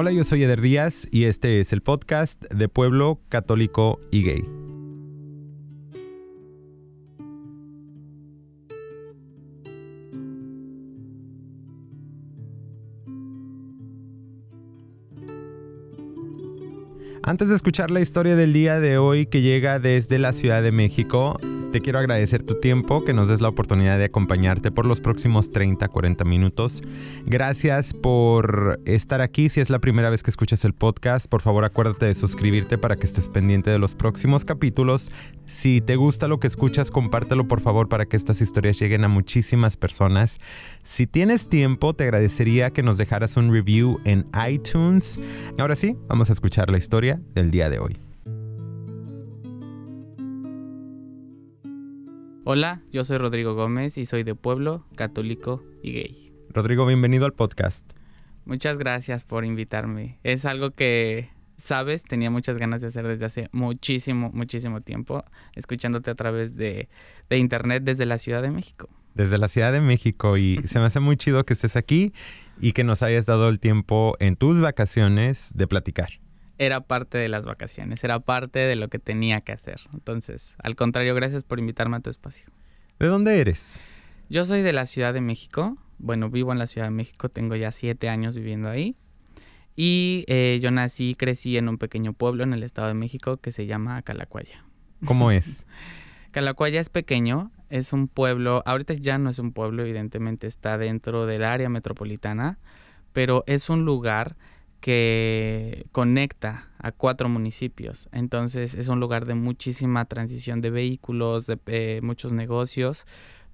Hola, yo soy Eder Díaz y este es el podcast de Pueblo Católico y Gay. Antes de escuchar la historia del día de hoy que llega desde la Ciudad de México, te quiero agradecer tu tiempo, que nos des la oportunidad de acompañarte por los próximos 30, 40 minutos. Gracias por estar aquí. Si es la primera vez que escuchas el podcast, por favor acuérdate de suscribirte para que estés pendiente de los próximos capítulos. Si te gusta lo que escuchas, compártelo por favor para que estas historias lleguen a muchísimas personas. Si tienes tiempo, te agradecería que nos dejaras un review en iTunes. Ahora sí, vamos a escuchar la historia del día de hoy. Hola, yo soy Rodrigo Gómez y soy de pueblo, católico y gay. Rodrigo, bienvenido al podcast. Muchas gracias por invitarme. Es algo que, sabes, tenía muchas ganas de hacer desde hace muchísimo, muchísimo tiempo, escuchándote a través de, de internet desde la Ciudad de México. Desde la Ciudad de México y se me hace muy chido que estés aquí y que nos hayas dado el tiempo en tus vacaciones de platicar era parte de las vacaciones, era parte de lo que tenía que hacer. Entonces, al contrario, gracias por invitarme a tu espacio. ¿De dónde eres? Yo soy de la Ciudad de México. Bueno, vivo en la Ciudad de México, tengo ya siete años viviendo ahí. Y eh, yo nací, crecí en un pequeño pueblo en el Estado de México que se llama Calacuaya. ¿Cómo es? Calacuaya es pequeño, es un pueblo, ahorita ya no es un pueblo, evidentemente está dentro del área metropolitana, pero es un lugar que conecta a cuatro municipios. Entonces es un lugar de muchísima transición de vehículos, de eh, muchos negocios,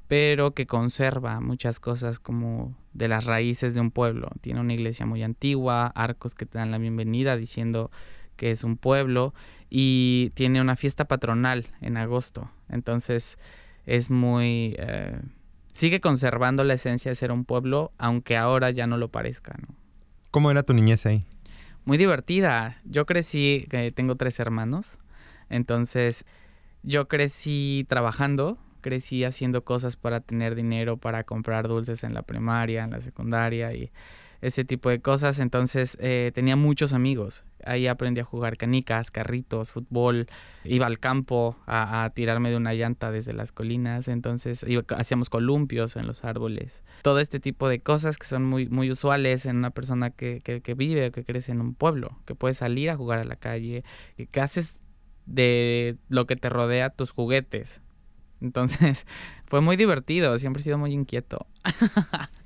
pero que conserva muchas cosas como de las raíces de un pueblo. Tiene una iglesia muy antigua, arcos que te dan la bienvenida diciendo que es un pueblo y tiene una fiesta patronal en agosto. Entonces es muy... Eh, sigue conservando la esencia de ser un pueblo, aunque ahora ya no lo parezca, ¿no? ¿Cómo era tu niñez ahí? Muy divertida. Yo crecí, tengo tres hermanos, entonces yo crecí trabajando, crecí haciendo cosas para tener dinero, para comprar dulces en la primaria, en la secundaria y ese tipo de cosas. Entonces eh, tenía muchos amigos. Ahí aprendí a jugar canicas, carritos, fútbol. Iba al campo a, tirarme de una llanta desde las colinas. Entonces hacíamos columpios en los árboles. Todo este tipo de cosas que son muy, muy usuales en una persona que, que, que vive o que crece en un pueblo. Que puede salir a jugar a la calle. Que haces de lo que te rodea tus juguetes. Entonces fue muy divertido. Siempre he sido muy inquieto.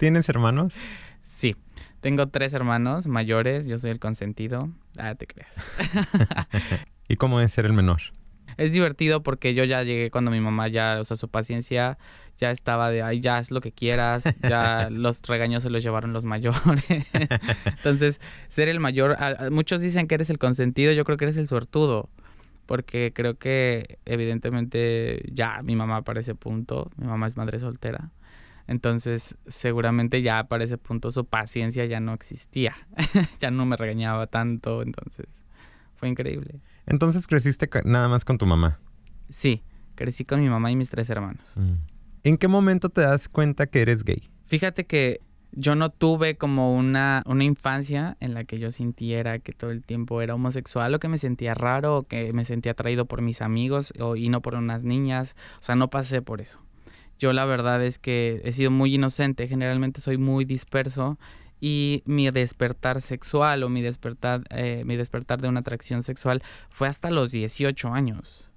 ¿Tienes hermanos? Sí, tengo tres hermanos mayores, yo soy el consentido. Ah, te creas. ¿Y cómo es ser el menor? Es divertido porque yo ya llegué cuando mi mamá ya, o sea, su paciencia ya estaba de, ay, ya haz lo que quieras, ya los regaños se los llevaron los mayores. Entonces, ser el mayor, muchos dicen que eres el consentido, yo creo que eres el suertudo, porque creo que evidentemente ya mi mamá para ese punto, mi mamá es madre soltera. Entonces, seguramente ya para ese punto su paciencia ya no existía. ya no me regañaba tanto, entonces fue increíble. Entonces, ¿creciste nada más con tu mamá? Sí, crecí con mi mamá y mis tres hermanos. Mm. ¿En qué momento te das cuenta que eres gay? Fíjate que yo no tuve como una, una infancia en la que yo sintiera que todo el tiempo era homosexual o que me sentía raro o que me sentía atraído por mis amigos y no por unas niñas. O sea, no pasé por eso. Yo la verdad es que he sido muy inocente, generalmente soy muy disperso y mi despertar sexual o mi despertar, eh, mi despertar de una atracción sexual fue hasta los 18 años.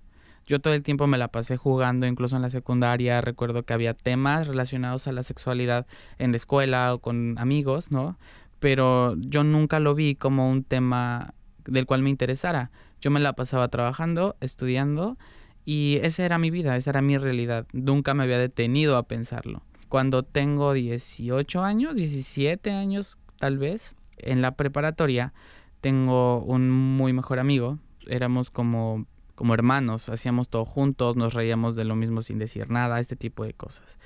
Yo todo el tiempo me la pasé jugando, incluso en la secundaria. Recuerdo que había temas relacionados a la sexualidad en la escuela o con amigos, ¿no? Pero yo nunca lo vi como un tema del cual me interesara. Yo me la pasaba trabajando, estudiando y esa era mi vida, esa era mi realidad. Nunca me había detenido a pensarlo. Cuando tengo 18 años, 17 años tal vez, en la preparatoria, tengo un muy mejor amigo. Éramos como, como hermanos, hacíamos todo juntos, nos reíamos de lo mismo sin decir nada, este tipo de cosas.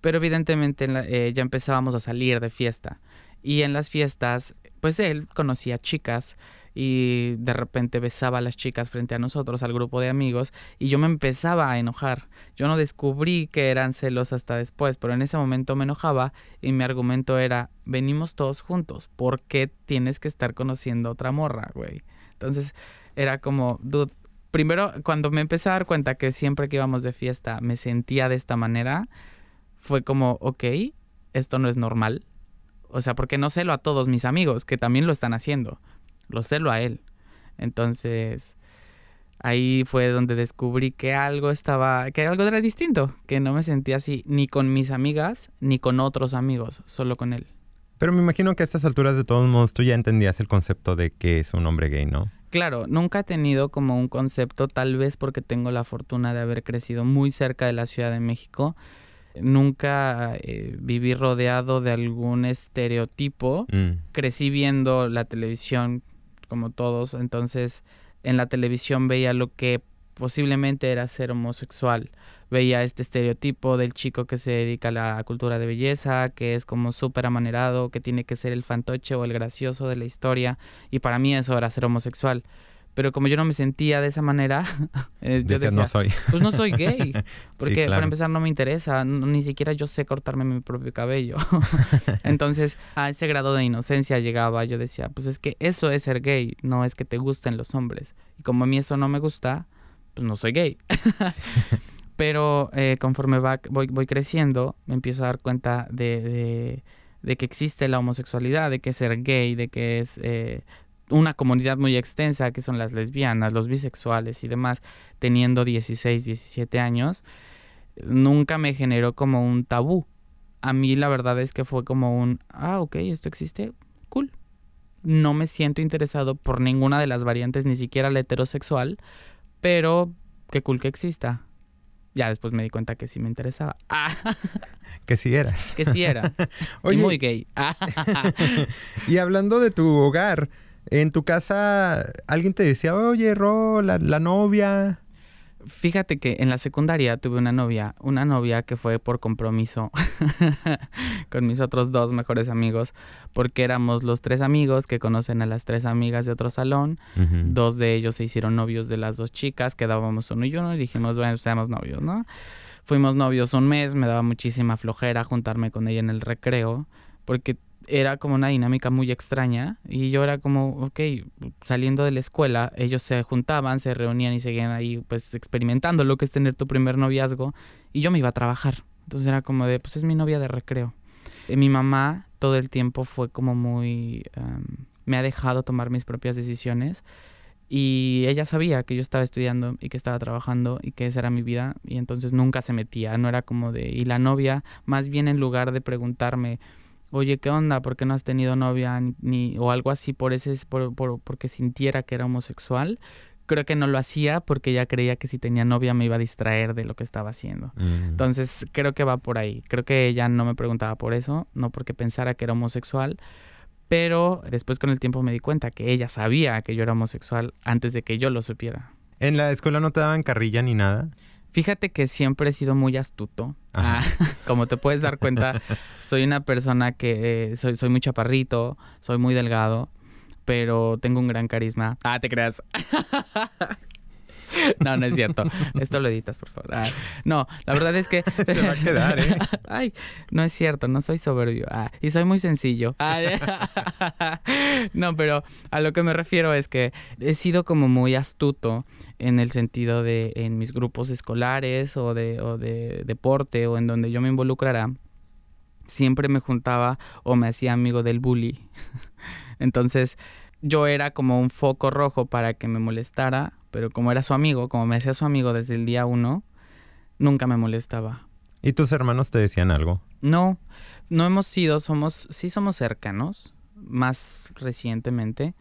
Pero evidentemente eh, ya empezábamos a salir de fiesta. Y en las fiestas pues él conocía chicas y de repente besaba a las chicas frente a nosotros, al grupo de amigos, y yo me empezaba a enojar. Yo no descubrí que eran celos hasta después, pero en ese momento me enojaba y mi argumento era, venimos todos juntos, ¿por qué tienes que estar conociendo a otra morra, güey? Entonces era como, dude, primero cuando me empecé a dar cuenta que siempre que íbamos de fiesta me sentía de esta manera, fue como, ok, esto no es normal. O sea, porque no celo a todos mis amigos que también lo están haciendo lo celo a él. Entonces, ahí fue donde descubrí que algo estaba, que algo era distinto, que no me sentía así ni con mis amigas ni con otros amigos, solo con él. Pero me imagino que a estas alturas de todos modos tú ya entendías el concepto de que es un hombre gay, ¿no? Claro, nunca he tenido como un concepto, tal vez porque tengo la fortuna de haber crecido muy cerca de la Ciudad de México. Nunca eh, viví rodeado de algún estereotipo. Mm. Crecí viendo la televisión como todos, entonces en la televisión veía lo que posiblemente era ser homosexual. Veía este estereotipo del chico que se dedica a la cultura de belleza, que es como súper amanerado, que tiene que ser el fantoche o el gracioso de la historia, y para mí eso era ser homosexual. Pero como yo no me sentía de esa manera, eh, yo decía, no soy. pues no soy gay. Porque para empezar no me interesa, ni siquiera yo sé cortarme mi propio cabello. Entonces, a ese grado de inocencia llegaba, yo decía, pues es que eso es ser gay, no es que te gusten los hombres. Y como a mí eso no me gusta, pues no soy gay. Pero eh, conforme va, voy, voy creciendo, me empiezo a dar cuenta de, de, de, que existe la homosexualidad, de que es ser gay, de que es... Eh, una comunidad muy extensa que son las lesbianas, los bisexuales y demás, teniendo 16, 17 años, nunca me generó como un tabú. A mí la verdad es que fue como un, ah, ok, esto existe, cool. No me siento interesado por ninguna de las variantes, ni siquiera la heterosexual, pero qué cool que exista. Ya después me di cuenta que sí me interesaba. Que sí eras. Que sí era. y muy gay. y hablando de tu hogar, en tu casa, alguien te decía, oye, Ro, la, novia. Fíjate que en la secundaria tuve una novia, una novia que fue por compromiso con mis otros dos mejores amigos, porque éramos los tres amigos que conocen a las tres amigas de otro salón. Dos de ellos se hicieron novios de las dos chicas, quedábamos uno y uno y dijimos, bueno, seamos novios, ¿no? Fuimos novios un mes, me daba muchísima flojera juntarme con ella en el recreo, porque era como una dinámica muy extraña y yo era como, ok, saliendo de la escuela, ellos se juntaban, se reunían y seguían ahí pues experimentando lo que es tener tu primer noviazgo y yo me iba a trabajar. Entonces era como de, pues es mi novia de recreo. Y mi mamá todo el tiempo fue como muy, me ha dejado tomar mis propias decisiones y ella sabía que yo estaba estudiando y que estaba trabajando y que esa era mi vida y entonces nunca se metía, no era como de, y la novia, más bien en lugar de preguntarme, oye, ¿qué onda? ¿Por qué no has tenido novia? Ni, o algo así por ese, por, por, porque sintiera que era homosexual. Creo que no lo hacía porque ella creía que si tenía novia me iba a distraer de lo que estaba haciendo. Mm. Entonces creo que va por ahí. Creo que ella no me preguntaba por eso, no porque pensara que era homosexual, pero después con el tiempo me di cuenta que ella sabía que yo era homosexual antes de que yo lo supiera. ¿En la escuela no te daban carrilla ni nada? Fíjate que siempre he sido muy astuto. Ah, como te puedes dar cuenta, soy una persona que eh, soy, soy muy chaparrito, soy muy delgado, pero tengo un gran carisma. Ah, te creas. No, no es cierto. Esto lo editas, por favor. Ah, no, la verdad es que. Se va a quedar, ¿eh? Ay, no es cierto, no soy soberbio. Ah, y soy muy sencillo. no, pero a lo que me refiero es que he sido como muy astuto en el sentido de en mis grupos escolares o de, o de deporte o en donde yo me involucrara. Siempre me juntaba o me hacía amigo del bully. Entonces, yo era como un foco rojo para que me molestara pero como era su amigo, como me hacía su amigo desde el día uno, nunca me molestaba. ¿Y tus hermanos te decían algo? No, no hemos sido, somos, sí somos cercanos, más recientemente,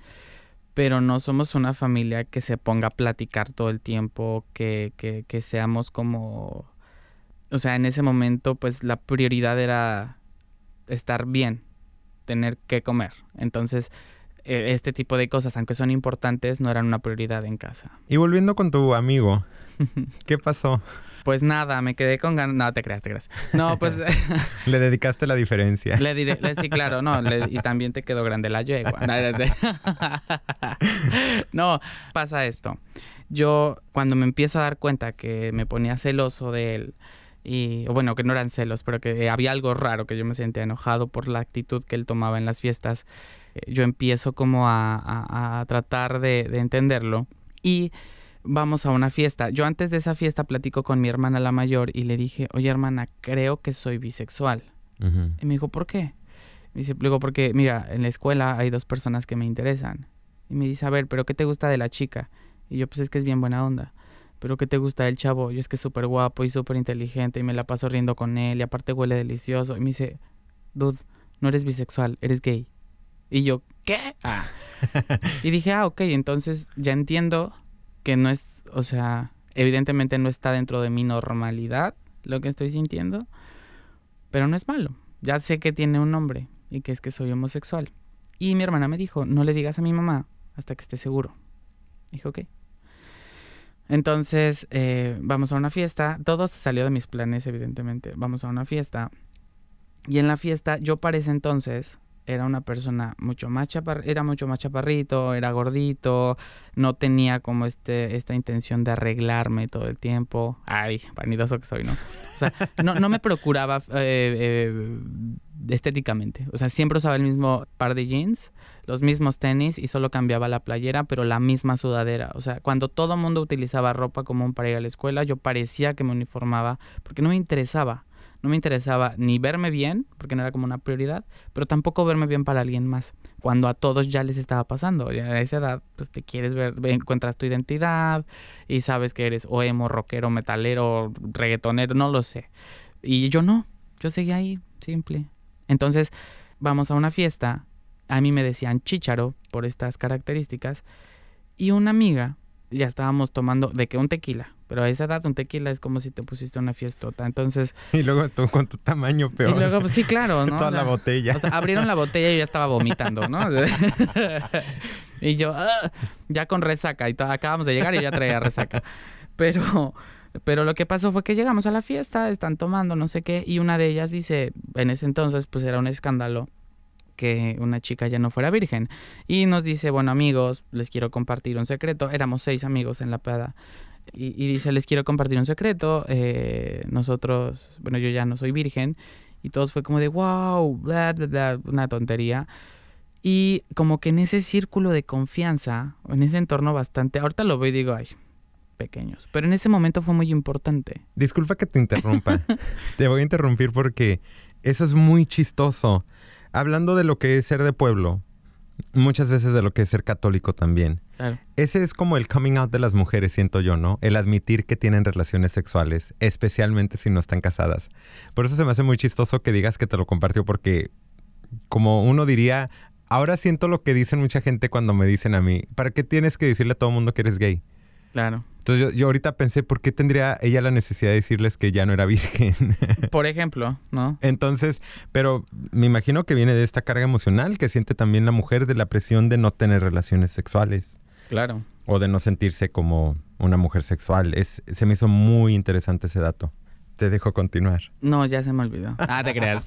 pero no somos una familia que se ponga a platicar todo el tiempo, que, que, que seamos como, o sea, en ese momento pues la prioridad era estar bien, tener que comer. Entonces, este tipo de cosas, aunque son importantes, no eran una prioridad en casa. Y volviendo con tu amigo, ¿qué pasó? Pues nada, me quedé con ganas. No, te creas, te creas. No, pues. le dedicaste la diferencia. Le diré, sí, claro, no. y también te quedó grande la yegua. No, pasa esto. Yo, cuando me empiezo a dar cuenta que me ponía celoso de él, y bueno, que no eran celos, pero que había algo raro, que yo me sentía enojado por la actitud que él tomaba en las fiestas, eh, yo empiezo como a, tratar de, entenderlo y vamos a una fiesta. Yo antes de esa fiesta platico con mi hermana la mayor y le dije, oye hermana, creo que soy bisexual. Y me dijo, ¿por qué? Me dice, luego porque, mira, en la escuela hay dos personas que me interesan. Y me dice, a ver, ¿pero qué te gusta de la chica? Y yo, pues es que es bien buena onda pero ¿qué te gusta del chavo? Yo es que es súper guapo y súper inteligente y me la paso riendo con él y aparte huele delicioso. Y me dice, dude, no eres bisexual, eres gay. Y yo, ¿qué? Ah. y dije, ah, ok, entonces ya entiendo que no es, o sea, evidentemente no está dentro de mi normalidad lo que estoy sintiendo, pero no es malo. Ya sé que tiene un nombre y que es que soy homosexual. Y mi hermana me dijo, no le digas a mi mamá hasta que esté seguro. Dije, ok. Entonces, eh, vamos a una fiesta. Todo se salió de mis planes, evidentemente. Vamos a una fiesta. Y en la fiesta, yo para entonces era una persona mucho más chapar era mucho más chaparrito, era gordito, no tenía como este, esta intención de arreglarme todo el tiempo. Ay, vanidoso que soy, ¿no? O sea, no, no me procuraba eh, eh, estéticamente. O sea, siempre usaba el mismo par de jeans, los mismos tenis y solo cambiaba la playera, pero la misma sudadera. O sea, cuando todo el mundo utilizaba ropa común para ir a la escuela, yo parecía que me uniformaba porque no me interesaba no me interesaba ni verme bien, porque no era como una prioridad, pero tampoco verme bien para alguien más, cuando a todos ya les estaba pasando. Ya a esa edad, pues te quieres ver, encuentras tu identidad y sabes que eres o emo, rockero, metalero, reggaetonero, no lo sé. Y yo no, yo seguía ahí, simple. Entonces, vamos a una fiesta, a mí me decían chicharo por estas características, y una amiga ya estábamos tomando de que un tequila, pero a esa edad un tequila es como si te pusiste una fiestota. Entonces. Y luego tú con tu tamaño peor. Y luego, pues sí, claro, ¿no? Toda la botella. O sea, abrieron la botella y yo ya estaba vomitando, ¿no? y yo, ah", ya con resaca. Y acabamos de llegar y ya traía resaca. Pero. Pero lo que pasó fue que llegamos a la fiesta, están tomando no sé qué, y una de ellas dice, en ese entonces pues era un escándalo, que una chica ya no fuera virgen. Y nos dice, bueno amigos, les quiero compartir un secreto. Éramos seis amigos en la peda. Y, dice, les quiero compartir un secreto. Eh, nosotros, bueno, yo ya no soy virgen. Y todos fue como de, wow, bla, bla, bla, una tontería. Y como que en ese círculo de confianza, en ese entorno bastante, ahorita lo veo y digo, ay, pequeños. Pero en ese momento fue muy importante. Disculpa que te interrumpa. te voy a interrumpir porque eso es muy chistoso hablando de lo que es ser de pueblo, muchas veces de lo que es ser católico también. Ese es como el coming out de las mujeres, siento yo, ¿no? El admitir que tienen relaciones sexuales, especialmente si no están casadas. Por eso se me hace muy chistoso que digas que te lo compartió porque como uno diría, ahora siento lo que dicen mucha gente cuando me dicen a mí, ¿para qué tienes que decirle a todo el mundo que eres gay? Claro. Entonces yo, ahorita pensé, ¿por qué tendría ella la necesidad de decirles que ya no era virgen? Por ejemplo, ¿no? Entonces, pero me imagino que viene de esta carga emocional que siente también la mujer de la presión de no tener relaciones sexuales. Claro. O de no sentirse como una mujer sexual. Es, se me hizo muy interesante ese dato. Te dejo continuar. No, ya se me olvidó. Ah, te creas.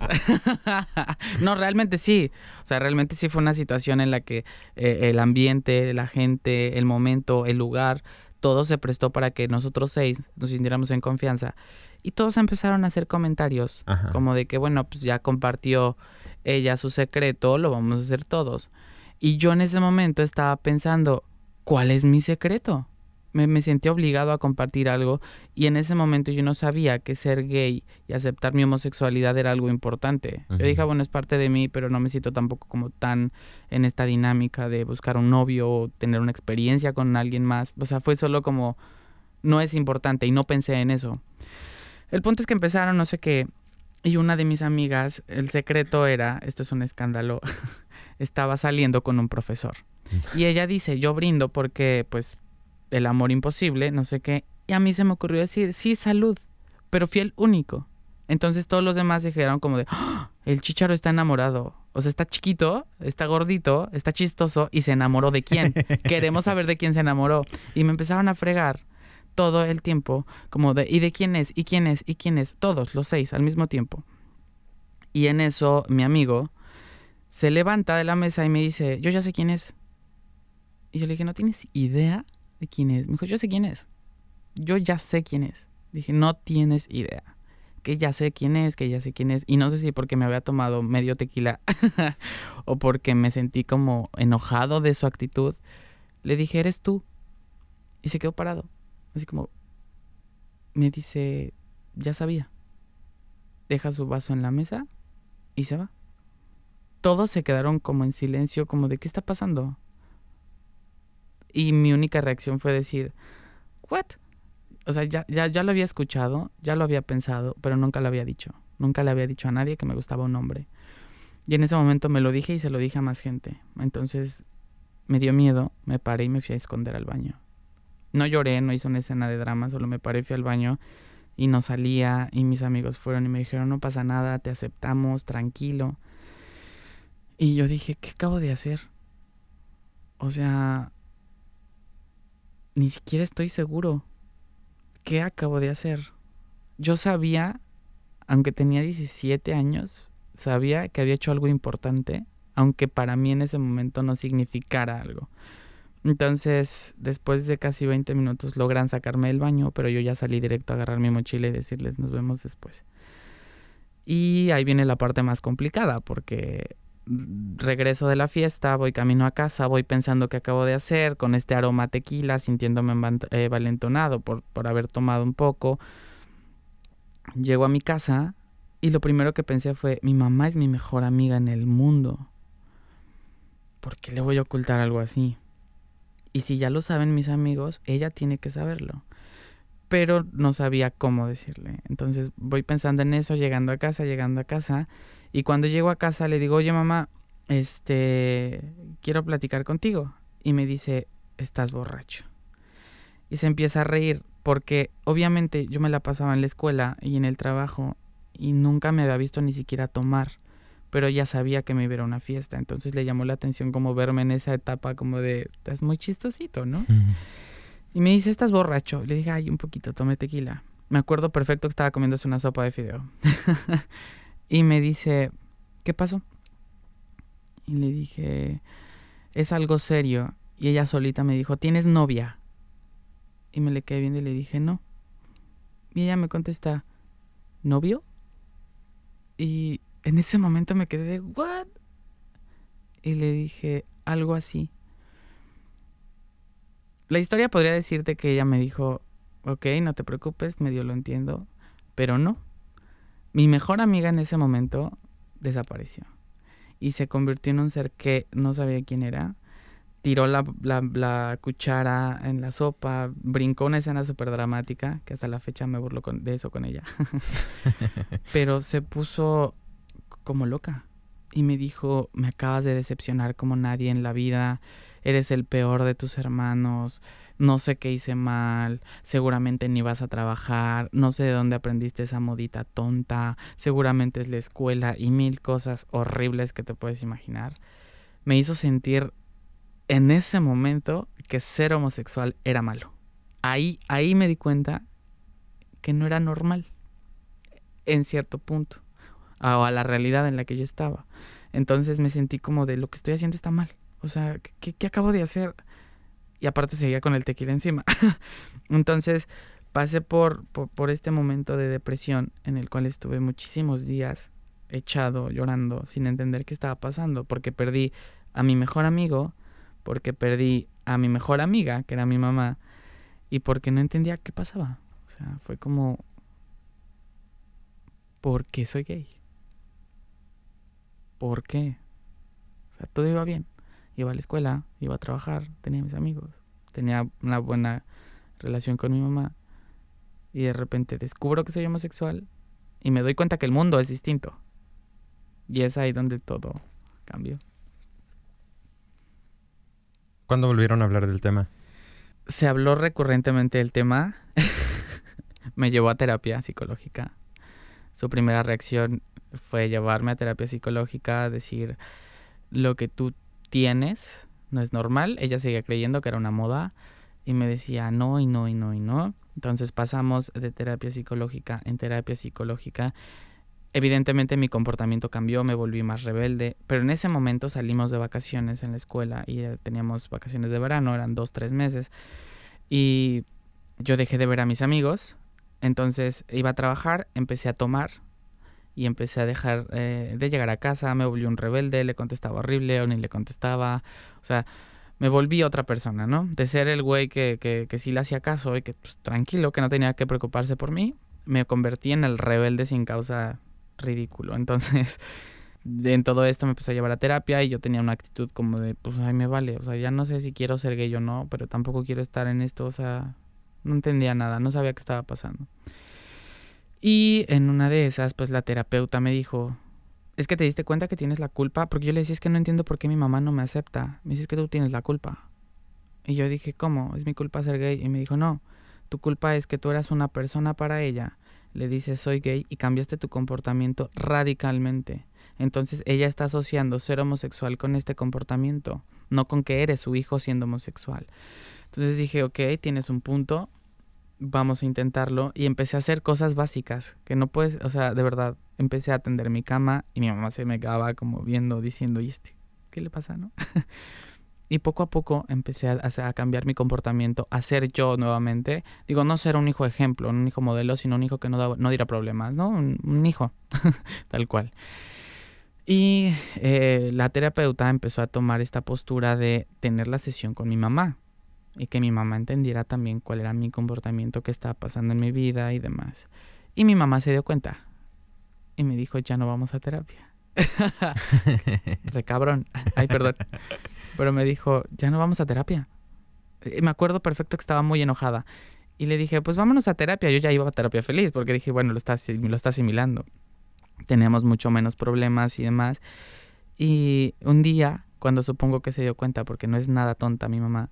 no, realmente sí. O sea, realmente sí fue una situación en la que eh, el ambiente, la gente, el momento, el lugar todo se prestó para que nosotros seis nos sintiéramos en confianza. Y todos empezaron a hacer comentarios, como de que, bueno, pues ya compartió ella su secreto, lo vamos a hacer todos. Y yo en ese momento estaba pensando, ¿cuál es mi secreto? Me, sentí obligado a compartir algo y en ese momento yo no sabía que ser gay y aceptar mi homosexualidad era algo importante. Yo dije, ah, bueno, es parte de mí, pero no me siento tampoco como tan en esta dinámica de buscar un novio o tener una experiencia con alguien más. O sea, fue solo como, no es importante y no pensé en eso. El punto es que empezaron, no sé qué, y una de mis amigas, el secreto era, esto es un escándalo, estaba saliendo con un profesor. Y ella dice, yo brindo porque pues el amor imposible, no sé qué. Y a mí se me ocurrió decir, sí, salud, pero fui el único. Entonces todos los demás dijeron como de, ¡Ah! el chicharo está enamorado. O sea, está chiquito, está gordito, está chistoso y se enamoró de quién. Queremos saber de quién se enamoró. Y me empezaron a fregar todo el tiempo, como de, ¿y de quién es? ¿Y quién es? ¿Y quién es? Todos, los seis, al mismo tiempo. Y en eso mi amigo se levanta de la mesa y me dice, yo ya sé quién es. Y yo le dije, ¿no tienes idea quién es? Me dijo, yo sé quién es. Yo ya sé quién es. Dije, no tienes idea. Que ya sé quién es, que ya sé quién es. Y no sé si porque me había tomado medio tequila o porque me sentí como enojado de su actitud. Le dije, eres tú. Y se quedó parado. Así como, me dice, ya sabía. Deja su vaso en la mesa y se va. Todos se quedaron como en silencio, como de, ¿qué está pasando? Y mi única reacción fue decir, ¿what? O sea, ya, ya, ya lo había escuchado, ya lo había pensado, pero nunca lo había dicho. Nunca le había dicho a nadie que me gustaba un hombre. Y en ese momento me lo dije y se lo dije a más gente. Entonces me dio miedo, me paré y me fui a esconder al baño. No lloré, no hice una escena de drama, solo me paré, fui al baño y no salía y mis amigos fueron y me dijeron, no pasa nada, te aceptamos, tranquilo. Y yo dije, ¿qué acabo de hacer? O sea, ni siquiera estoy seguro. ¿Qué acabo de hacer? Yo sabía, aunque tenía 17 años, sabía que había hecho algo importante, aunque para mí en ese momento no significara algo. Entonces, después de casi 20 minutos logran sacarme del baño, pero yo ya salí directo a agarrar mi mochila y decirles nos vemos después. Y ahí viene la parte más complicada, porque regreso de la fiesta, voy camino a casa, voy pensando qué acabo de hacer, con este aroma tequila, sintiéndome eh, valentonado por, por haber tomado un poco. Llego a mi casa y lo primero que pensé fue, mi mamá es mi mejor amiga en el mundo. ¿Por qué le voy a ocultar algo así? Y si ya lo saben mis amigos, ella tiene que saberlo. Pero no sabía cómo decirle. Entonces voy pensando en eso, llegando a casa, llegando a casa. Y cuando llego a casa le digo, oye mamá, este, quiero platicar contigo. Y me dice, estás borracho. Y se empieza a reír porque obviamente yo me la pasaba en la escuela y en el trabajo y nunca me había visto ni siquiera tomar pero ya sabía que me iba a una fiesta, entonces le llamó la atención como verme en esa etapa como de, estás muy chistosito, ¿no? Y me dice, ¿estás borracho? Le dije, ay, un poquito, tome tequila. Me acuerdo perfecto que estaba comiéndose una sopa de fideo. y me dice, ¿qué pasó? Y le dije, es algo serio. Y ella solita me dijo, ¿tienes novia? Y me le quedé viendo y le dije, no. Y ella me contesta, ¿novio? Y en ese momento me quedé de, ¿what? Y le dije algo así. La historia podría decirte que ella me dijo, ok, no te preocupes, medio lo entiendo, pero no. Mi mejor amiga en ese momento desapareció y se convirtió en un ser que no sabía quién era. Tiró la, la, cuchara en la sopa, brincó una escena súper dramática, que hasta la fecha me burlo de eso con ella. pero se puso como loca. Y me dijo, me acabas de decepcionar como nadie en la vida, eres el peor de tus hermanos, no sé qué hice mal, seguramente ni vas a trabajar, no sé de dónde aprendiste esa modita tonta, seguramente es la escuela y mil cosas horribles que te puedes imaginar. Me hizo sentir en ese momento que ser homosexual era malo. Ahí, ahí me di cuenta que no era normal, en cierto punto a, a la realidad en la que yo estaba. Entonces me sentí como de lo que estoy haciendo está mal. O sea, ¿qué, qué acabo de hacer? Y aparte seguía con el tequila encima. Entonces pasé por, por, por, este momento de depresión en el cual estuve muchísimos días echado, llorando, sin entender qué estaba pasando, porque perdí a mi mejor amigo, porque perdí a mi mejor amiga, que era mi mamá, y porque no entendía qué pasaba. O sea, fue como, ¿por qué soy gay? ¿Por qué? O sea, todo iba bien. Iba a la escuela, iba a trabajar, tenía mis amigos, tenía una buena relación con mi mamá. Y de repente descubro que soy homosexual y me doy cuenta que el mundo es distinto. Y es ahí donde todo cambió. ¿Cuándo volvieron a hablar del tema? Se habló recurrentemente del tema. me llevó a terapia psicológica. Su primera reacción fue llevarme a terapia psicológica, decir lo que tú tienes no es normal. Ella seguía creyendo que era una moda Y me decía no y no y no y no. Entonces pasamos de terapia psicológica en terapia psicológica. Evidentemente mi comportamiento cambió, me volví más rebelde, pero en ese momento salimos de vacaciones en la escuela y teníamos vacaciones de verano, eran dos, tres meses. Y yo dejé de ver a mis amigos, entonces iba a trabajar, empecé a tomar y empecé a dejar eh, de llegar a casa, me volví un rebelde, le contestaba horrible o ni le contestaba, o sea, me volví otra persona, ¿no? De ser el güey que, que, sí le hacía caso y que pues, tranquilo, que no tenía que preocuparse por mí, me convertí en el rebelde sin causa ridículo. Entonces, en todo esto me empecé a llevar a terapia y yo tenía una actitud como de, pues, ay, me vale, o sea, ya no sé si quiero ser gay o no, pero tampoco quiero estar en esto, o sea, no entendía nada, no sabía qué estaba pasando. Y en una de esas, pues la terapeuta me dijo, es que te diste cuenta que tienes la culpa, porque yo le decía, es que no entiendo por qué mi mamá no me acepta. Me dice, es que tú tienes la culpa. Y yo dije, ¿cómo? ¿Es mi culpa ser gay? Y me dijo, no, tu culpa es que tú eras una persona para ella, le dices soy gay y cambiaste tu comportamiento radicalmente. Entonces ella está asociando ser homosexual con este comportamiento, no con que eres su hijo siendo homosexual. Entonces dije, ok, tienes un punto, vamos a intentarlo. Y empecé a hacer cosas básicas, que no puedes, o sea, de verdad, empecé a atender mi cama y mi mamá se me quedaba como viendo, diciendo, ¿y este? ¿Qué le pasa, no? y poco a poco empecé a, a, cambiar mi comportamiento, a ser yo nuevamente. Digo, no ser un hijo ejemplo, un hijo modelo, sino un hijo que no, da, no diera problemas, ¿no? Un, un hijo, tal cual. Y eh, la terapeuta empezó a tomar esta postura de tener la sesión con mi mamá y que mi mamá entendiera también cuál era mi comportamiento que estaba pasando en mi vida y demás. Y mi mamá se dio cuenta y me dijo, ya no vamos a terapia. Recabrón. Ay, perdón. Pero me dijo, ya no vamos a terapia. Y me acuerdo perfecto que estaba muy enojada. Y le dije, pues vámonos a terapia. Yo ya iba a terapia feliz porque dije, bueno, lo está, lo está asimilando. Tenemos mucho menos problemas y demás. Y un día, cuando supongo que se dio cuenta, porque no es nada tonta mi mamá,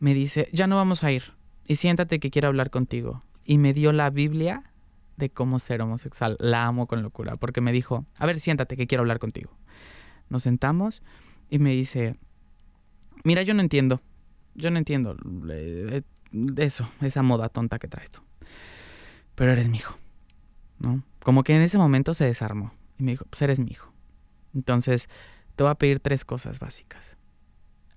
me dice, ya no vamos a ir. Y siéntate que quiero hablar contigo. Y me dio la Biblia de cómo ser homosexual. La amo con locura, porque me dijo, a ver, siéntate que quiero hablar contigo. Nos sentamos y me dice, mira, yo no entiendo, yo no entiendo eso, esa moda tonta que traes tú. Pero eres mi hijo, ¿no? Como que en ese momento se desarmó y me dijo, pues eres mi hijo. Entonces, te voy a pedir tres cosas básicas.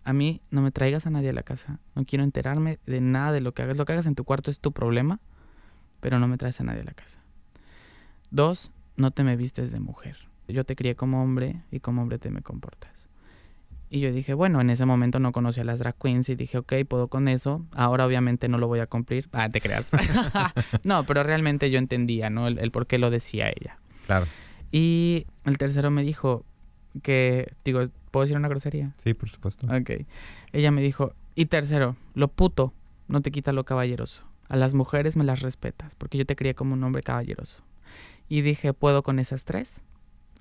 A mí no me traigas a nadie a la casa. No quiero enterarme de nada de lo que hagas. Lo que hagas en tu cuarto es tu problema pero no me traes a nadie a la casa. Dos, no te me vistes de mujer. Yo te crié como hombre y como hombre te me comportas. Y yo dije, bueno, en ese momento no conocía a las drag queens y dije, ok, puedo con eso. Ahora obviamente no lo voy a cumplir. Ah, te creas. no, pero realmente yo entendía, ¿no? El, el, por qué lo decía ella. Claro. Y el tercero me dijo que, digo, ¿puedo decir una grosería? Sí, por supuesto. Ok. Ella me dijo, y tercero, lo puto no te quita lo caballeroso. A las mujeres me las respetas, porque yo te crié como un hombre caballeroso. Y dije, ¿puedo con esas tres?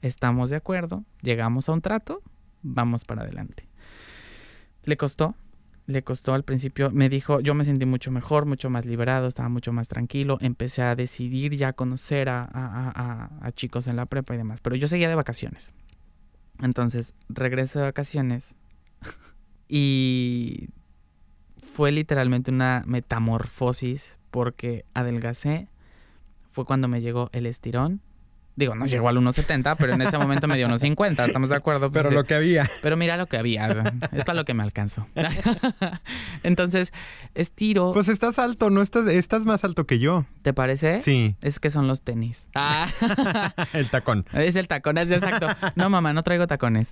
Estamos de acuerdo, llegamos a un trato, vamos para adelante. Le costó, le costó al principio, me dijo, yo me sentí mucho mejor, mucho más liberado, estaba mucho más tranquilo, empecé a decidir ya conocer a, a, a, a chicos en la prepa y demás, pero yo seguía de vacaciones. Entonces, regreso de vacaciones y fue literalmente una metamorfosis porque adelgacé. Fue cuando me llegó el estirón. Digo, no llegó al 1.70, pero en ese momento me dio unos 50, ¿estamos de acuerdo? Pues pero lo que había. Pero mira lo que había, es para lo que me alcanzó. Entonces, estiro. Pues estás alto, no estás, estás más alto que yo. ¿Te parece? Sí. Es que son los tenis. Ah. el tacón. Es el tacón, es exacto. No, mamá, no traigo tacones.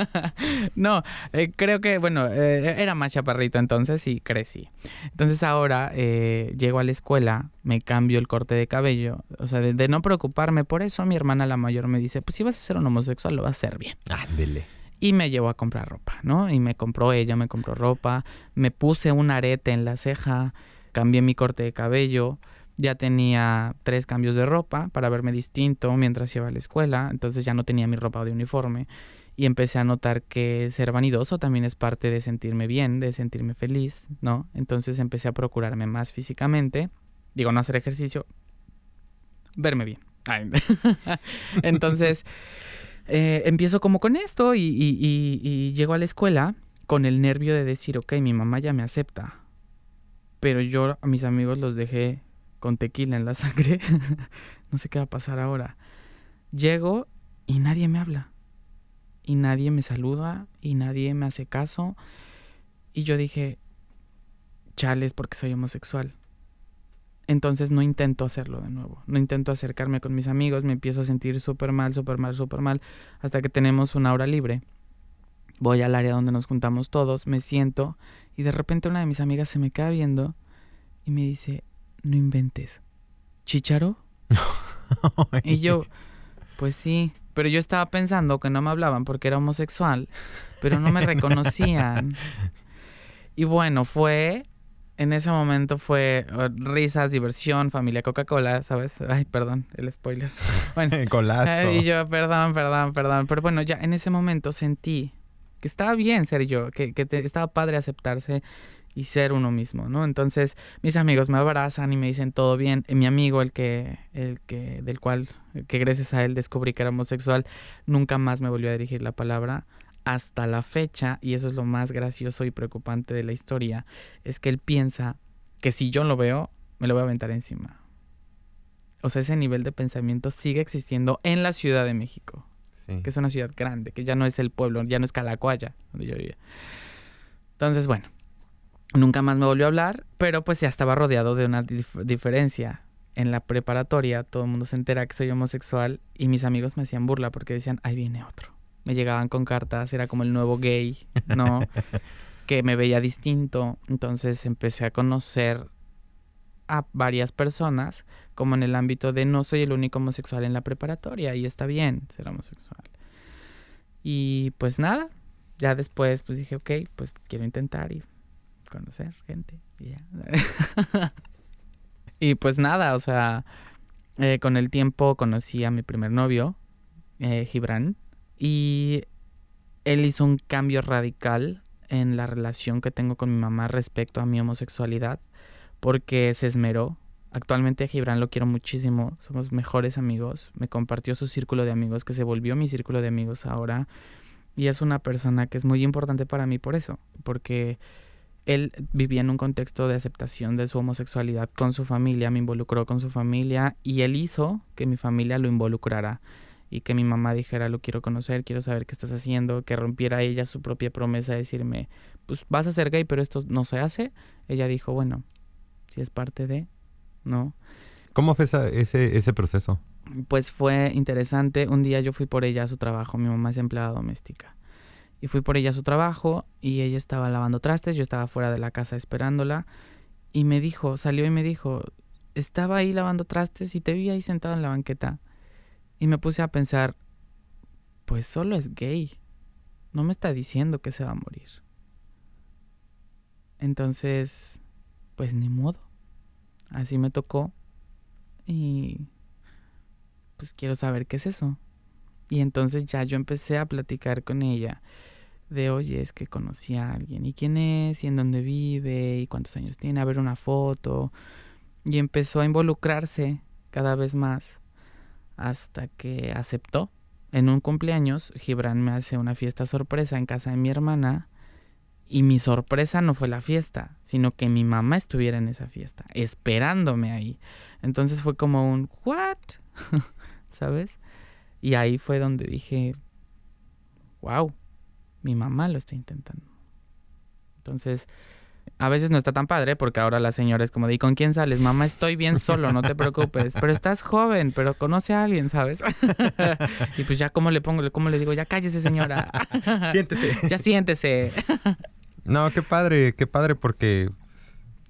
no, eh, creo que, bueno, eh, era más chaparrito entonces y crecí. Entonces ahora eh, llego a la escuela, me cambio el corte de cabello, o sea, de, de no preocuparme por eso, mi hermana la mayor me dice, pues si vas a ser un homosexual, lo vas a hacer bien. Ándele. Y me llevó a comprar ropa, ¿no? Y me compró ella, me compró ropa, me puse un arete en la ceja, cambié mi corte de cabello, ya tenía tres cambios de ropa para verme distinto mientras iba a la escuela, entonces ya no tenía mi ropa de uniforme y empecé a notar que ser vanidoso también es parte de sentirme bien, de sentirme feliz, ¿no? Entonces empecé a procurarme más físicamente, digo, no hacer ejercicio, verme bien. Entonces, eh, empiezo como con esto y, y, y, y, llego a la escuela con el nervio de decir, ok, mi mamá ya me acepta. Pero yo a mis amigos los dejé con tequila en la sangre. no sé qué va a pasar ahora. Llego y nadie me habla. Y nadie me saluda y nadie me hace caso. Y yo dije, chales porque soy homosexual. Entonces no intento hacerlo de nuevo. No intento acercarme con mis amigos. Me empiezo a sentir súper mal, súper mal, súper mal. Hasta que tenemos una hora libre. Voy al área donde nos juntamos todos, me siento y de repente una de mis amigas se me queda viendo y me dice, no inventes. ¿Chicharo? y yo, pues sí, pero yo estaba pensando que no me hablaban porque era homosexual, pero no me reconocían. Y bueno, fue en ese momento fue uh, risas, diversión, familia Coca-Cola, ¿sabes? Ay, perdón, el spoiler. Bueno, Golazo. y yo, perdón, perdón, perdón. Pero bueno, ya en ese momento sentí que estaba bien ser yo, que, que estaba padre aceptarse y ser uno mismo, ¿no? Entonces, mis amigos me abrazan y me dicen todo bien. mi amigo, el que, el que, del cual, que gracias a él descubrí que era homosexual, nunca más me volvió a dirigir la palabra hasta la fecha, y eso es lo más gracioso y preocupante de la historia, es que él piensa que si yo lo veo, me lo voy a aventar encima. O sea, ese nivel de pensamiento sigue existiendo en la Ciudad de México, que es una ciudad grande, que ya no es el pueblo, ya no es Calacuaya, donde yo vivía. Entonces, bueno, nunca más me volvió a hablar, pero pues ya estaba rodeado de una diferencia. En la preparatoria todo el mundo se entera que soy homosexual y mis amigos me hacían burla porque decían, ahí viene otro me llegaban con cartas, era como el nuevo gay, ¿no? que me veía distinto. Entonces empecé a conocer a varias personas, como en el ámbito de no soy el único homosexual en la preparatoria y está bien ser homosexual. Y pues nada, ya después pues dije, ok, pues quiero intentar y conocer gente. Y, y pues nada, o sea, eh, con el tiempo conocí a mi primer novio, eh, Gibran, y él hizo un cambio radical en la relación que tengo con mi mamá respecto a mi homosexualidad, porque se esmeró. Actualmente a Gibran lo quiero muchísimo, somos mejores amigos, me compartió su círculo de amigos, que se volvió mi círculo de amigos ahora, y es una persona que es muy importante para mí por eso, porque él vivía en un contexto de aceptación de su homosexualidad con su familia, me involucró con su familia, y él hizo que mi familia lo involucrara y que mi mamá dijera, lo quiero conocer, quiero saber qué estás haciendo, que rompiera ella su propia promesa de decirme, pues vas a ser gay, pero esto no se hace, ella dijo, bueno, si es parte de, ¿no? ¿Cómo fue ese, ese proceso? Pues fue interesante. Un día yo fui por ella a su trabajo, mi mamá es empleada doméstica. Y fui por ella a su trabajo y ella estaba lavando trastes, yo estaba fuera de la casa esperándola y me dijo, salió y me dijo, estaba ahí lavando trastes y te vi ahí sentado en la banqueta y me puse a pensar, pues solo es gay. No me está diciendo que se va a morir. Entonces, pues ni modo. Así me tocó. Y pues quiero saber qué es eso. Y entonces ya yo empecé a platicar con ella de, oye, es que conocí a alguien. ¿Y quién es? ¿Y en dónde vive? ¿Y cuántos años tiene? A ver una foto. Y empezó a involucrarse cada vez más hasta que aceptó. En un cumpleaños, Gibran me hace una fiesta sorpresa en casa de mi hermana y mi sorpresa no fue la fiesta, sino que mi mamá estuviera en esa fiesta, esperándome ahí. Entonces fue como un ¿what? ¿Sabes? Y ahí fue donde dije, wow, mi mamá lo está intentando. Entonces, a veces no está tan padre porque ahora la señora es como de, ¿y con quién sales? Mamá, estoy bien solo, no te preocupes. Pero estás joven, pero conoce a alguien, ¿sabes? y pues ya, ¿cómo le pongo? ¿Cómo le digo? Ya cállese, señora. siéntese. ya siéntese. no, qué padre, qué padre porque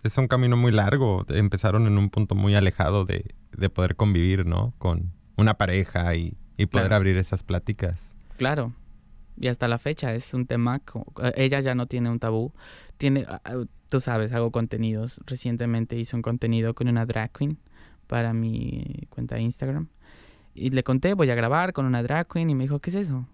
es un camino muy largo. Empezaron en un punto muy alejado de, de poder convivir, ¿no? Con una pareja y, y poder abrir esas pláticas. Claro y hasta la fecha es un tema, ella ya no tiene un tabú, tiene, tú sabes, hago contenidos, recientemente hice un contenido con una drag queen para mi cuenta de Instagram y le conté, voy a grabar con una drag queen y me dijo, ¿qué es eso?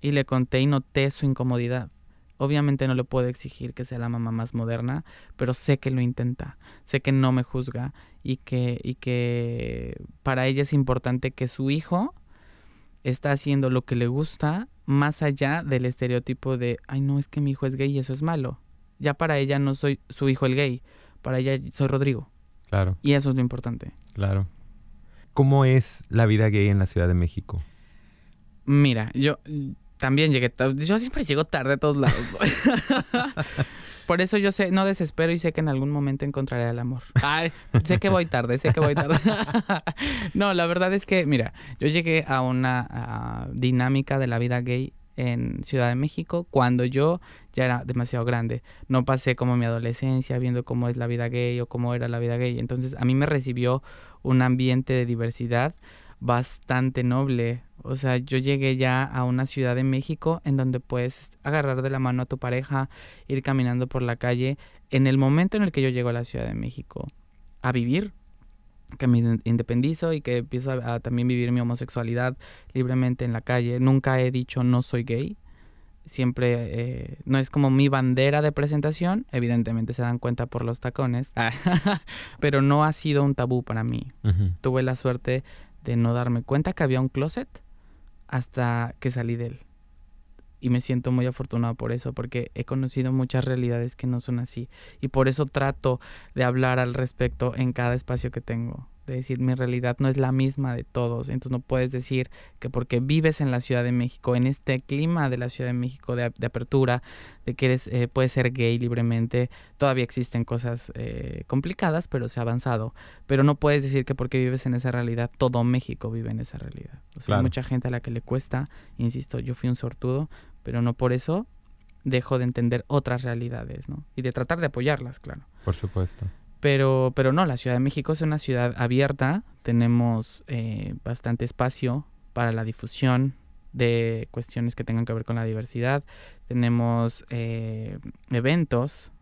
Y le conté y noté su incomodidad. Obviamente no le puedo exigir que sea la mamá más moderna, pero sé que lo intenta, sé que no me juzga y que, y que para ella es importante que su hijo está haciendo lo que le gusta más allá del estereotipo de, ay no, es que mi hijo es gay y eso es malo. Ya para ella no soy su hijo el gay, para ella soy Rodrigo. Claro. Y eso es lo importante. Claro. ¿Cómo es la vida gay en la Ciudad de México? Mira, yo también llegué, yo siempre llego tarde a todos lados. Por eso yo sé, no desespero y sé que en algún momento encontraré el amor. Ay, sé que voy tarde, sé que voy tarde. no, la verdad es que, mira, yo llegué a una dinámica de la vida gay en Ciudad de México cuando yo ya era demasiado grande. No pasé como mi adolescencia viendo cómo es la vida gay o cómo era la vida gay. Entonces a mí me recibió un ambiente de diversidad bastante noble. O sea, yo llegué ya a una ciudad de México en donde puedes agarrar de la mano a tu pareja, ir caminando por la calle. En el momento en el que yo llego a la Ciudad de México a vivir, que me independizo y que empiezo a, también vivir mi homosexualidad libremente en la calle. Nunca he dicho no soy gay. Siempre eh, no es como mi bandera de presentación. Evidentemente se dan cuenta por los tacones. pero no ha sido un tabú para mí. Tuve la suerte de no darme cuenta que había un closet hasta que salí de él. Y me siento muy afortunado por eso, porque he conocido muchas realidades que no son así. Y por eso trato de hablar al respecto en cada espacio que tengo de decir mi realidad no es la misma de todos. Entonces no puedes decir que porque vives en la Ciudad de México, en este clima de la Ciudad de México de, apertura, de que eres, eh, puedes ser gay libremente, todavía existen cosas eh, complicadas, pero se ha avanzado. Pero no puedes decir que porque vives en esa realidad, todo México vive en esa realidad. O sea, hay mucha gente a la que le cuesta, insisto, yo fui un sortudo, pero no por eso dejo de entender otras realidades, ¿no? Y de tratar de apoyarlas, claro. Por supuesto. Pero, pero no, la Ciudad de México es una ciudad abierta, tenemos eh, bastante espacio para la difusión de cuestiones que tengan que ver con la diversidad, tenemos eh, eventos,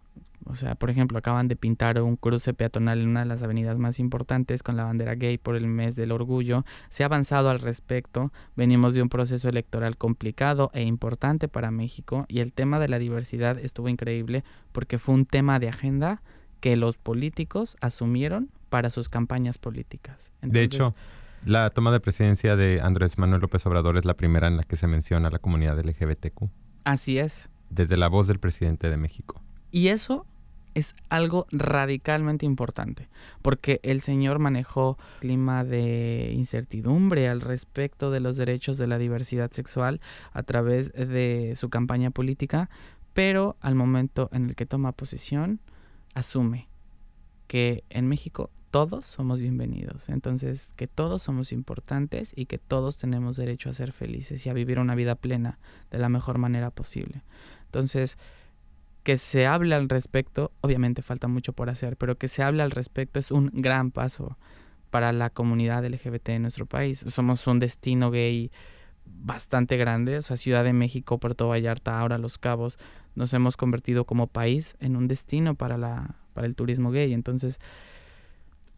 o sea, por ejemplo, acaban de pintar un cruce peatonal en una de las avenidas más importantes con la bandera gay por el mes del orgullo. Se ha avanzado al respecto. Venimos de un proceso electoral complicado e importante para México y el tema de la diversidad estuvo increíble porque fue un tema de agenda que los políticos asumieron para sus campañas políticas. de hecho, la toma de presidencia de Andrés Manuel López Obrador es la primera en la que se menciona a la comunidad LGBTQ. Así es. Desde la voz del presidente de México. Y eso es algo radicalmente importante, porque el señor manejó clima de incertidumbre al respecto de los derechos de la diversidad sexual a través de su campaña política, pero al momento en el que toma posición, asume que en México todos somos bienvenidos, entonces que todos somos importantes y que todos tenemos derecho a ser felices y a vivir una vida plena de la mejor manera posible. Entonces, que se hable al respecto, obviamente falta mucho por hacer, pero que se hable al respecto es un gran paso para la comunidad LGBT en nuestro país. Somos un destino gay bastante grande, o sea, Ciudad de México, Puerto Vallarta, ahora Los Cabos, nos hemos convertido como país en un destino para, la, para el turismo gay. Entonces,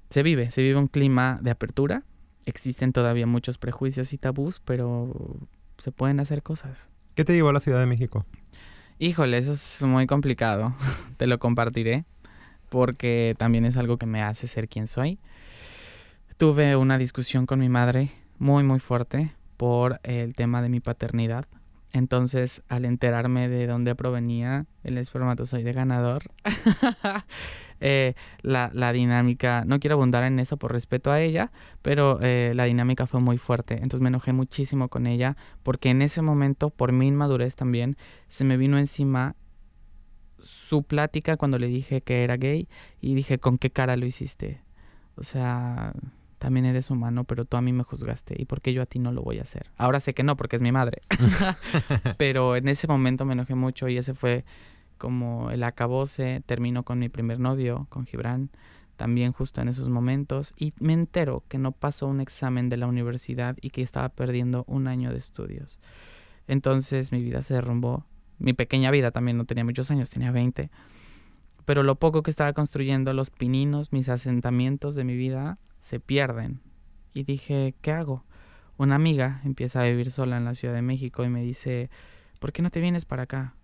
se vive, se vive un clima de apertura. Existen todavía muchos prejuicios y tabús, pero se pueden hacer cosas. ¿Qué te llevó a la Ciudad de México? Híjole, eso es muy complicado. te lo compartiré porque también es algo que me hace ser quien soy. Tuve una discusión con mi madre muy, muy fuerte por el tema de mi paternidad. Entonces, al enterarme de dónde provenía el espermatozoide ganador, eh, la, la, dinámica, no quiero abundar en eso por respeto a ella, pero eh, la dinámica fue muy fuerte. Entonces me enojé muchísimo con ella porque en ese momento, por mi inmadurez también, se me vino encima su plática cuando le dije que era gay y dije, ¿con qué cara lo hiciste? O sea, también eres humano, pero tú a mí me juzgaste y por qué yo a ti no lo voy a hacer. Ahora sé que no, porque es mi madre. pero en ese momento me enojé mucho y ese fue como el acabose. Termino con mi primer novio, con Gibran, también justo en esos momentos y me entero que no pasó un examen de la universidad y que estaba perdiendo un año de estudios. Entonces mi vida se derrumbó. Mi pequeña vida también no tenía muchos años, tenía 20 pero lo poco que estaba construyendo, los pininos, mis asentamientos de mi vida, se pierden. Y dije, ¿qué hago? Una amiga empieza a vivir sola en la Ciudad de México y me dice, ¿por qué no te vienes para acá?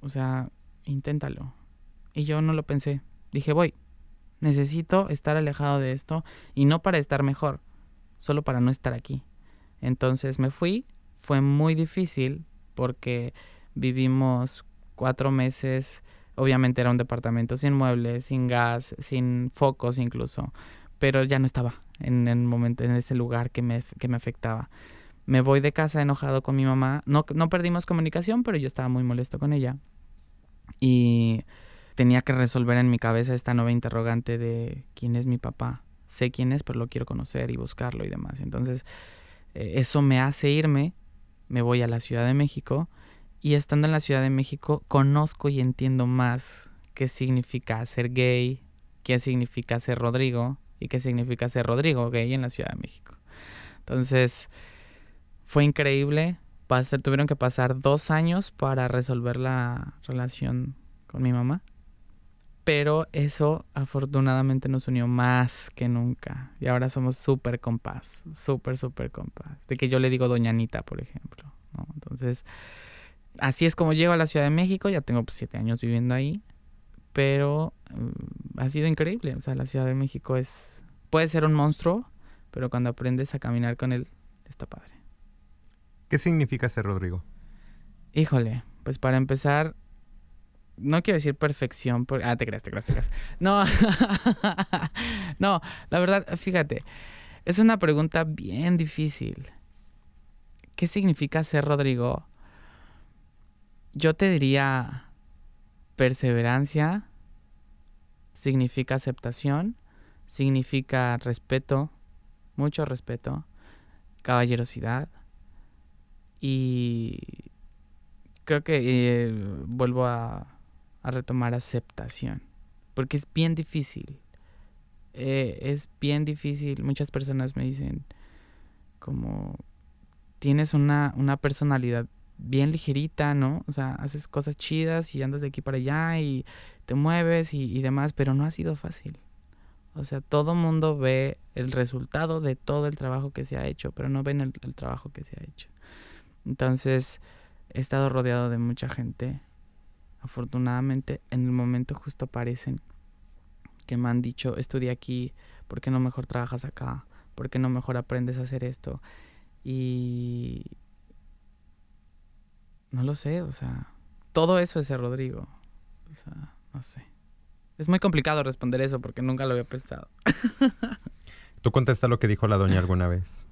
O sea, inténtalo. Y yo no lo pensé. Dije, voy. Necesito estar alejado de esto y no para estar mejor, solo para no estar aquí. Entonces me fui. Fue muy difícil porque vivimos cuatro meses Obviamente era un departamento sin muebles, sin gas, sin focos incluso, pero ya no estaba en el momento, en ese lugar que me, que me afectaba. Me voy de casa enojado con mi mamá. No, no perdimos comunicación, pero yo estaba muy molesto con ella. Y tenía que resolver en mi cabeza esta nueva interrogante de quién es mi papá. Sé quién es, pero lo quiero conocer y buscarlo y demás. Entonces, eh, eso me hace irme, me voy a la Ciudad de México y estando en la Ciudad de México conozco y entiendo más qué significa ser gay, qué significa ser Rodrigo y qué significa ser Rodrigo gay en la Ciudad de México. Entonces, fue increíble. Tuvieron que pasar dos años para resolver la relación con mi mamá. Pero eso afortunadamente nos unió más que nunca. Y ahora somos súper compás, súper, súper compás. De que yo le digo Doña Anita, por ejemplo. Entonces, así es como llego a la Ciudad de México. Ya tengo pues, siete años viviendo ahí. Pero mm, ha sido increíble. O sea, la Ciudad de México es... Puede ser un monstruo, pero cuando aprendes a caminar con él, está padre. ¿Qué significa ser Rodrigo? Híjole, pues para empezar, no quiero decir perfección, porque, ah, te creas, te creas, te creas. No, no, la verdad, fíjate, es una pregunta bien difícil. ¿Qué significa ser Rodrigo? Yo te diría perseverancia, significa aceptación, significa respeto, mucho respeto, caballerosidad, y creo que eh, vuelvo a, retomar aceptación, porque es bien difícil. Eh, es bien difícil. Muchas personas me dicen como tienes una, una personalidad bien ligerita, ¿no? O sea, haces cosas chidas y andas de aquí para allá y te mueves y, demás, pero no ha sido fácil. O sea, todo mundo ve el resultado de todo el trabajo que se ha hecho, pero no ven el trabajo que se ha hecho. Entonces, he estado rodeado de mucha gente. Afortunadamente, en el momento justo aparecen que me han dicho, estudia aquí, ¿por qué no mejor trabajas acá? ¿Por qué no mejor aprendes a hacer esto? Y... No lo sé, o sea, todo eso es el Rodrigo. O sea, no sé. Es muy complicado responder eso porque nunca lo había pensado. Tú contesta lo que dijo la doña alguna vez.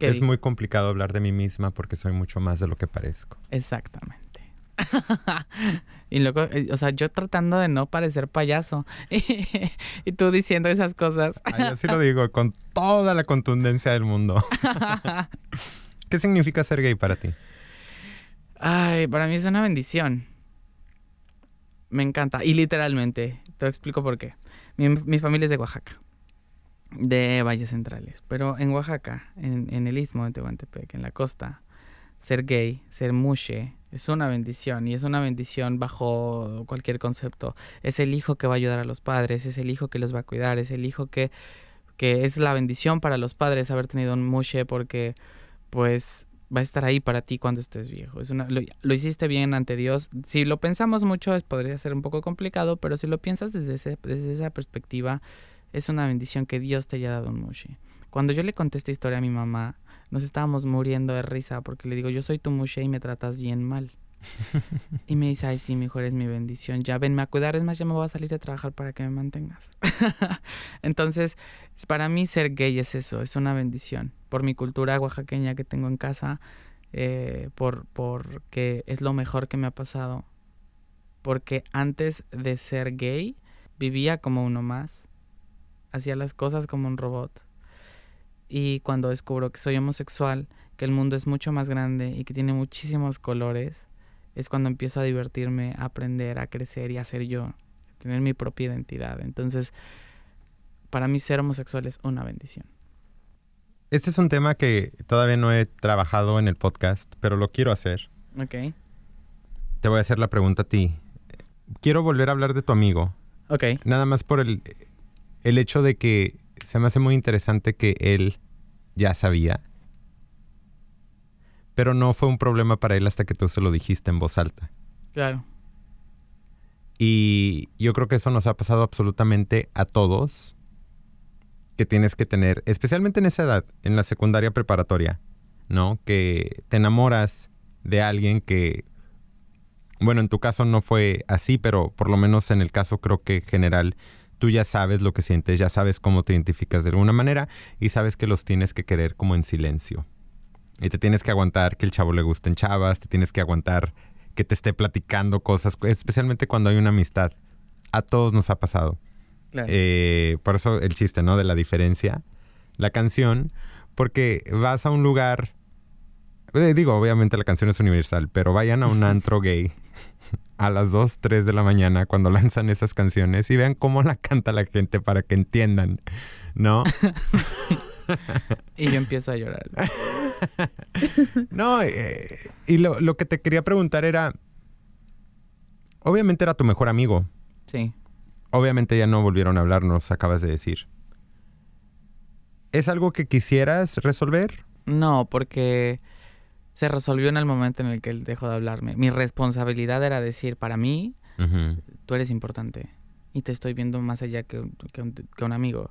Es muy complicado hablar de mí misma porque soy mucho más de lo que parezco. Exactamente. y luego, eh, o sea, yo tratando de no parecer payaso y, tú diciendo esas cosas. yo sí lo digo con toda la contundencia del mundo. ¿Qué significa ser gay para ti? Ay, para mí es una bendición. Me encanta. Y literalmente, te explico por qué. mi familia es de Oaxaca de valles centrales. Pero en Oaxaca, en, el istmo de Tehuantepec, en la costa, ser gay, ser mushe, es una bendición y es una bendición bajo cualquier concepto. Es el hijo que va a ayudar a los padres, es el hijo que los va a cuidar, es el hijo que, que es la bendición para los padres haber tenido un mushe porque pues va a estar ahí para ti cuando estés viejo. Es una, lo, hiciste bien ante Dios. Si lo pensamos mucho, podría ser un poco complicado, pero si lo piensas desde, desde esa perspectiva, es una bendición que Dios te haya dado un mushi. Cuando yo le conté esta historia a mi mamá, nos estábamos muriendo de risa porque le digo, yo soy tu mushe y me tratas bien mal. y me dice, ay, sí, mejor es mi bendición. Ya venme a cuidar, es más, ya me voy a salir a trabajar para que me mantengas. Entonces, para mí ser gay es eso, es una bendición. Por mi cultura oaxaqueña que tengo en casa, eh, por porque es lo mejor que me ha pasado. Porque antes de ser gay, vivía como uno más hacía las cosas como un robot. Y cuando descubro que soy homosexual, que el mundo es mucho más grande y que tiene muchísimos colores, es cuando empiezo a divertirme, a aprender, a crecer y a ser yo, a tener mi propia identidad. Entonces, para mí ser homosexual es una bendición. Este es un tema que todavía no he trabajado en el podcast, pero lo quiero hacer. Ok. Te voy a hacer la pregunta a ti. Quiero volver a hablar de tu amigo. Ok. Nada más por el, el hecho de que se me hace muy interesante que él ya sabía, pero no fue un problema para él hasta que tú se lo dijiste en voz alta. Claro. Y yo creo que eso nos ha pasado absolutamente a todos, que tienes que tener, especialmente en esa edad, en la secundaria preparatoria, ¿no? Que te enamoras de alguien que bueno, en tu caso no fue así, pero por lo menos en el caso creo que general, tú ya sabes lo que sientes, ya sabes cómo te identificas de alguna manera y sabes que los tienes que querer como en silencio. Y te tienes que aguantar que el chavo le gusten chavas, te tienes que aguantar que te esté platicando cosas, especialmente cuando hay una amistad. A todos nos ha pasado. Eh, por eso el chiste, ¿no? De la diferencia. La canción, porque vas a un lugar, digo, obviamente la canción es universal, pero vayan a un antro gay a las 2, 3 de la mañana cuando lanzan esas canciones y vean cómo la canta la gente para que entiendan, ¿no? y yo empiezo a llorar. no, eh, y lo, lo que te quería preguntar era, obviamente era tu mejor amigo. Sí. Obviamente ya no volvieron a hablarnos, acabas de decir. ¿Es algo que quisieras resolver? No, porque se resolvió en el momento en el que él dejó de hablarme. Mi responsabilidad era decir, para mí, tú eres importante y te estoy viendo más allá que, un, amigo.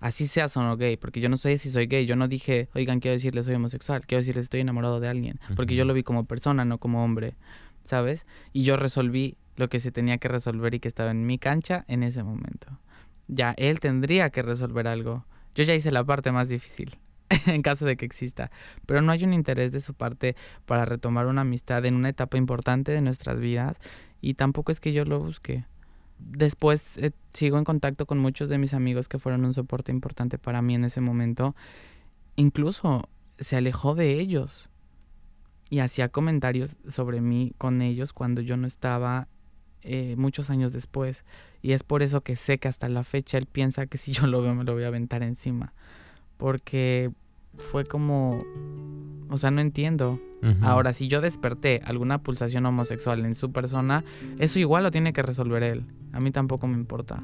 Así seas o no gay, porque yo no sé si soy gay. Yo no dije, oigan, quiero decirles soy homosexual, quiero decirles estoy enamorado de alguien, porque yo lo vi como persona, no como hombre, ¿sabes? Y yo resolví lo que se tenía que resolver y que estaba en mi cancha en ese momento. Ya él tendría que resolver algo. Yo ya hice la parte más difícil, en caso de que exista, pero no hay un interés de su parte para retomar una amistad en una etapa importante de nuestras vidas y tampoco es que yo lo busque. Después eh, sigo en contacto con muchos de mis amigos que fueron un soporte importante para mí en ese momento. Incluso se alejó de ellos y hacía comentarios sobre mí con ellos cuando yo no estaba eh, muchos años después. Y es por eso que sé que hasta la fecha él piensa que si yo lo veo me lo voy a aventar encima. Porque fue como... O sea, no entiendo. Ahora, si yo desperté alguna pulsación homosexual en su persona, eso igual lo tiene que resolver él. A mí tampoco me importa.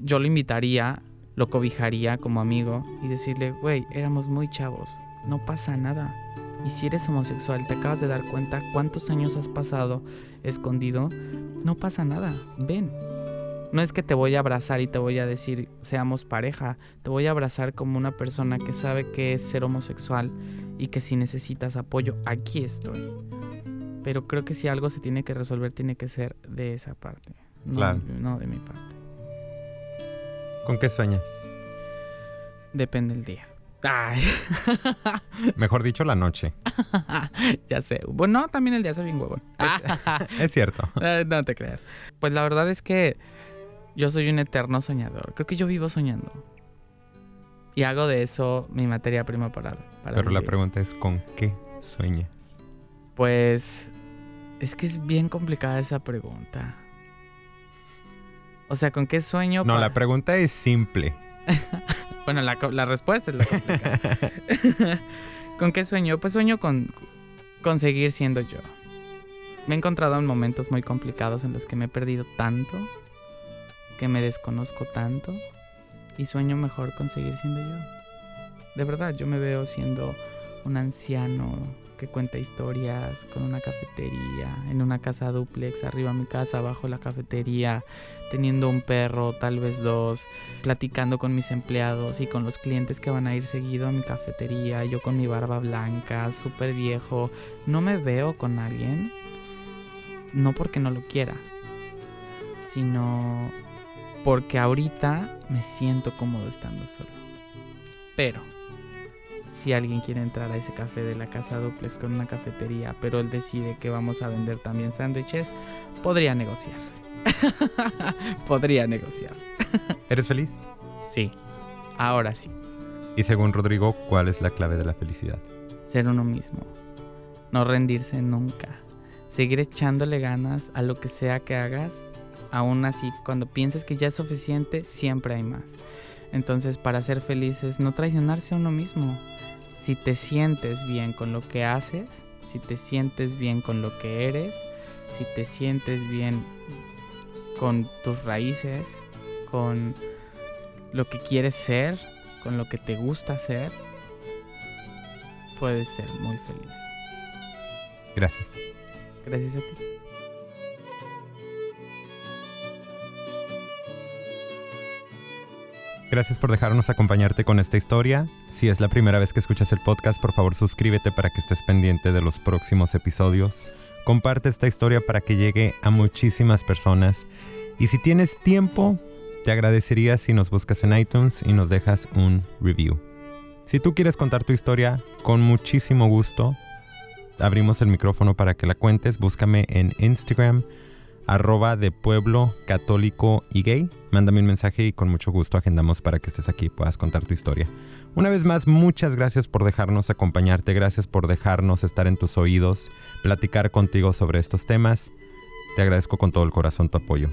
Yo lo invitaría, lo cobijaría como amigo y decirle, güey, éramos muy chavos, no pasa nada. Y si eres homosexual, te acabas de dar cuenta cuántos años has pasado escondido, no pasa nada, ven. No es que te voy a abrazar y te voy a decir seamos pareja, te voy a abrazar como una persona que sabe que es ser homosexual y que si necesitas apoyo, aquí estoy. Pero creo que si algo se tiene que resolver, tiene que ser de esa parte, no, no de mi parte. ¿Con qué sueñas? Depende del día. Mejor dicho, la noche. ya sé. Bueno, también el día se bien huevón. es, cierto. No te creas. Pues la verdad es que yo soy un eterno soñador. Creo que yo vivo soñando. Y hago de eso mi materia prima para. Pero la pregunta es: ¿con qué sueñas? Pues. Es que es bien complicada esa pregunta. O sea, ¿con qué sueño? No, la pregunta es simple. Bueno, la, la respuesta es la complicada. ¿Con qué sueño? Pues sueño con, con seguir siendo yo. Me he encontrado en momentos muy complicados en los que me he perdido tanto, que me desconozco tanto, y sueño mejor con seguir siendo yo. De verdad, yo me veo siendo un anciano que cuenta historias con una cafetería, en una casa duplex, arriba mi casa, abajo la cafetería, teniendo un perro, tal vez dos, platicando con mis empleados y con los clientes que van a ir seguido a mi cafetería, yo con mi barba blanca, súper viejo. No me veo con alguien, no porque no lo quiera, sino porque ahorita me siento cómodo estando solo. Pero si alguien quiere entrar a ese café de la casa duplex con una cafetería, pero él decide que vamos a vender también sándwiches, podría negociar. podría negociar. ¿Eres feliz? Sí, ahora sí. Y según Rodrigo, ¿cuál es la clave de la felicidad? Ser uno mismo. No rendirse nunca. Seguir echándole ganas a lo que sea que hagas. Aún así, cuando pienses que ya es suficiente, siempre hay más. Entonces, para ser felices, no traicionarse a uno mismo. Si te sientes bien con lo que haces, si te sientes bien con lo que eres, si te sientes bien con tus raíces, con lo que quieres ser, con lo que te gusta ser, puedes ser muy feliz. Gracias. Gracias a ti. Gracias por dejarnos acompañarte con esta historia. Si es la primera vez que escuchas el podcast, por favor suscríbete para que estés pendiente de los próximos episodios. comparte esta historia para que llegue a muchísimas personas. Y si tienes tiempo, te agradecería si nos buscas en iTunes y nos dejas un review. Si tú quieres contar tu historia, con muchísimo gusto, abrimos el micrófono para que la cuentes. Búscame en Instagram, arroba de pueblo católico y gay. Mándame un mensaje y con mucho gusto agendamos para que estés aquí y puedas contar tu historia. Una vez más, muchas gracias por dejarnos acompañarte, gracias por dejarnos estar en tus oídos, platicar contigo sobre estos temas. Te agradezco con todo el corazón tu apoyo.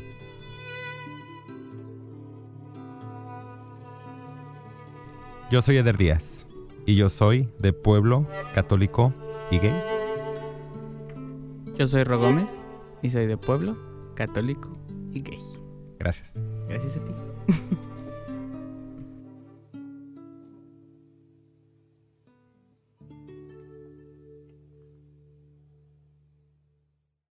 Yo soy Eder Díaz y yo soy de pueblo católico y gay. Yo soy Ro Gómez y soy de pueblo católico y gay. Gracias. Gracias a ti.